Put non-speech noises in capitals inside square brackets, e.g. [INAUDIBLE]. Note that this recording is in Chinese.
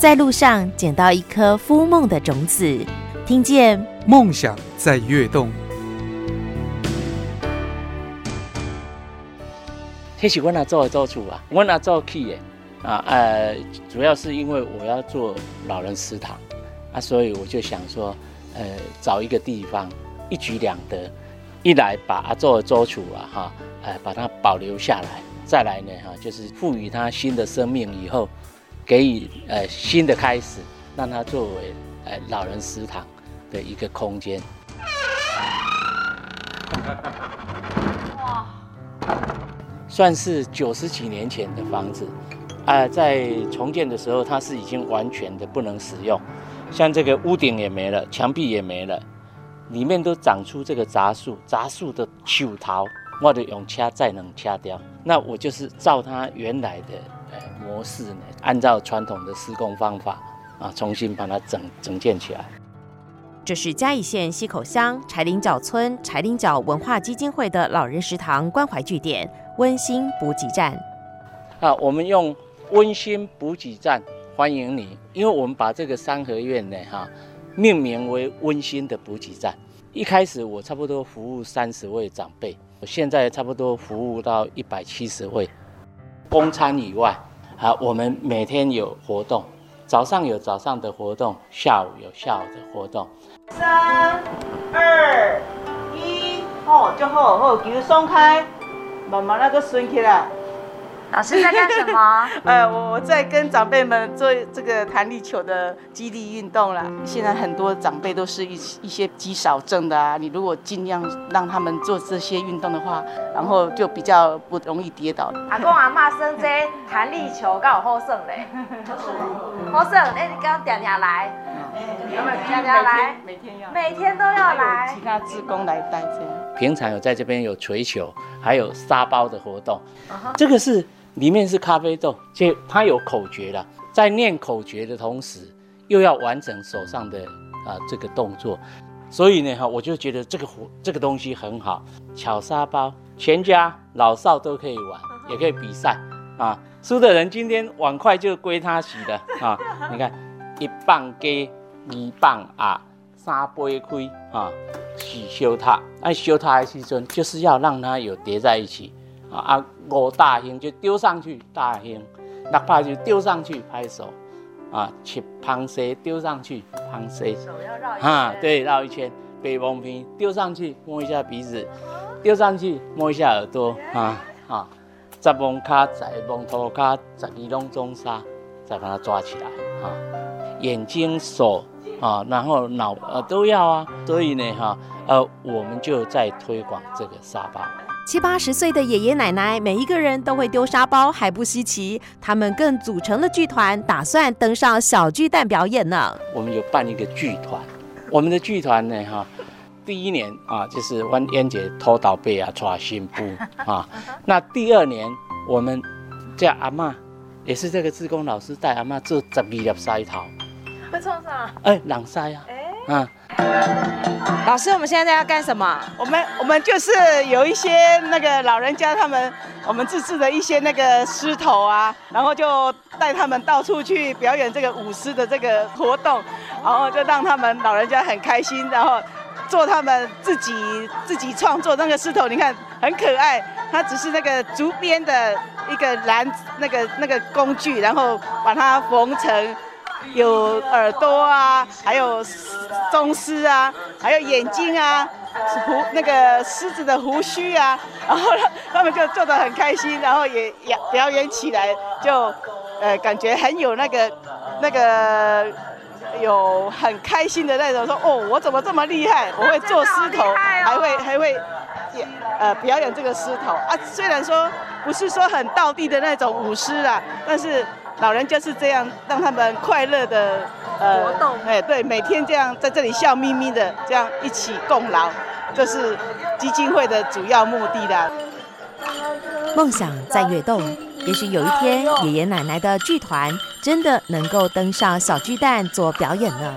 在路上捡到一颗孵梦的种子，听见梦想在跃动。这是我那做的做主啊，我那做去的啊，呃，主要是因为我要做老人食堂啊，所以我就想说，呃，找一个地方一举两得，一来把阿做的做处啊，哈，呃，把它保留下来，再来呢，哈，就是赋予它新的生命以后，给予呃新的开始，让它作为呃老人食堂的一个空间。算是九十几年前的房子，啊，在重建的时候，它是已经完全的不能使用，像这个屋顶也没了，墙壁也没了，里面都长出这个杂树，杂树的树头，我得用掐再能掐掉。那我就是照它原来的呃模式呢，按照传统的施工方法啊，重新把它整整建起来。这是嘉义县溪口乡柴林角村柴林角文化基金会的老人食堂关怀据点温馨补给站。啊，我们用温馨补给站欢迎你，因为我们把这个三合院呢，哈，命名为温馨的补给站。一开始我差不多服务三十位长辈，我现在差不多服务到一百七十位。公餐以外，啊，我们每天有活动，早上有早上的活动，下午有下午的活动。三、二、一，好就好，好，脚松开，慢慢那个顺起来。老师在干什么？[LAUGHS] 呃，我我在跟长辈们做这个弹力球的肌力运动啦。现在很多长辈都是一一些肌少症的啊，你如果尽量让他们做这些运动的话，然后就比较不容易跌倒。阿公阿妈生这弹力球刚好 [LAUGHS] 好胜嘞，好胜，哎，你刚点点来，有没有点点来？每天要，每天都要来。其他职工来带这样。平常有在这边有锤球，还有沙包的活动，这个是。里面是咖啡豆，就它有口诀了，在念口诀的同时，又要完成手上的啊这个动作，所以呢哈，我就觉得这个活这个东西很好，巧沙包，全家老少都可以玩，[LAUGHS] 也可以比赛啊，输的人今天碗筷就归他洗的啊，[LAUGHS] 你看一棒给，二棒啊，三杯开啊，去修它。那修它的时阵就是要让它有叠在一起。啊啊！五大型就丢上去，大型；六拍就丢上去，拍手。啊，七螃蟹丢上去，螃蟹。手要绕一圈。啊，对，绕一圈。北风皮丢上去，摸一下鼻子；丢上去，摸一下耳朵。啊啊！十蒙卡，十蒙头卡，十二龙中沙，再把它抓起来。啊，眼睛、手啊，然后脑呃都要啊。所以呢，哈呃，我们就在推广这个沙包。七八十岁的爷爷奶奶，每一个人都会丢沙包，还不稀奇。他们更组成了剧团，打算登上小巨蛋表演呢。我们有办一个剧团，我们的剧团呢，哈，第一年啊，就是万燕姐偷倒背啊，抓新布啊。[LAUGHS] 那第二年，我们叫阿妈，也是这个志工老师带阿妈做十二粒筛桃。会创啥？哎，朗筛啊。哎。啊。老师，我们现在要干什么？我们我们就是有一些那个老人家，他们我们自制的一些那个狮头啊，然后就带他们到处去表演这个舞狮的这个活动，然后就让他们老人家很开心，然后做他们自己自己创作那个狮头，你看很可爱，它只是那个竹编的一个篮那个那个工具，然后把它缝成。有耳朵啊，还有棕狮啊，还有眼睛啊，胡那个狮子的胡须啊，然后他们就做的很开心，然后也也表演起来，就呃感觉很有那个那个有很开心的那种，说哦我怎么这么厉害，我会做狮头，还会还会演呃表演这个狮头啊，虽然说不是说很道地的那种舞狮啦，但是。老人就是这样，让他们快乐的呃活动，哎，对，每天这样在这里笑眯眯的，这样一起共劳，这是基金会的主要目的的。梦想在跃动，也许有一天，爷爷奶奶的剧团真的能够登上小巨蛋做表演呢。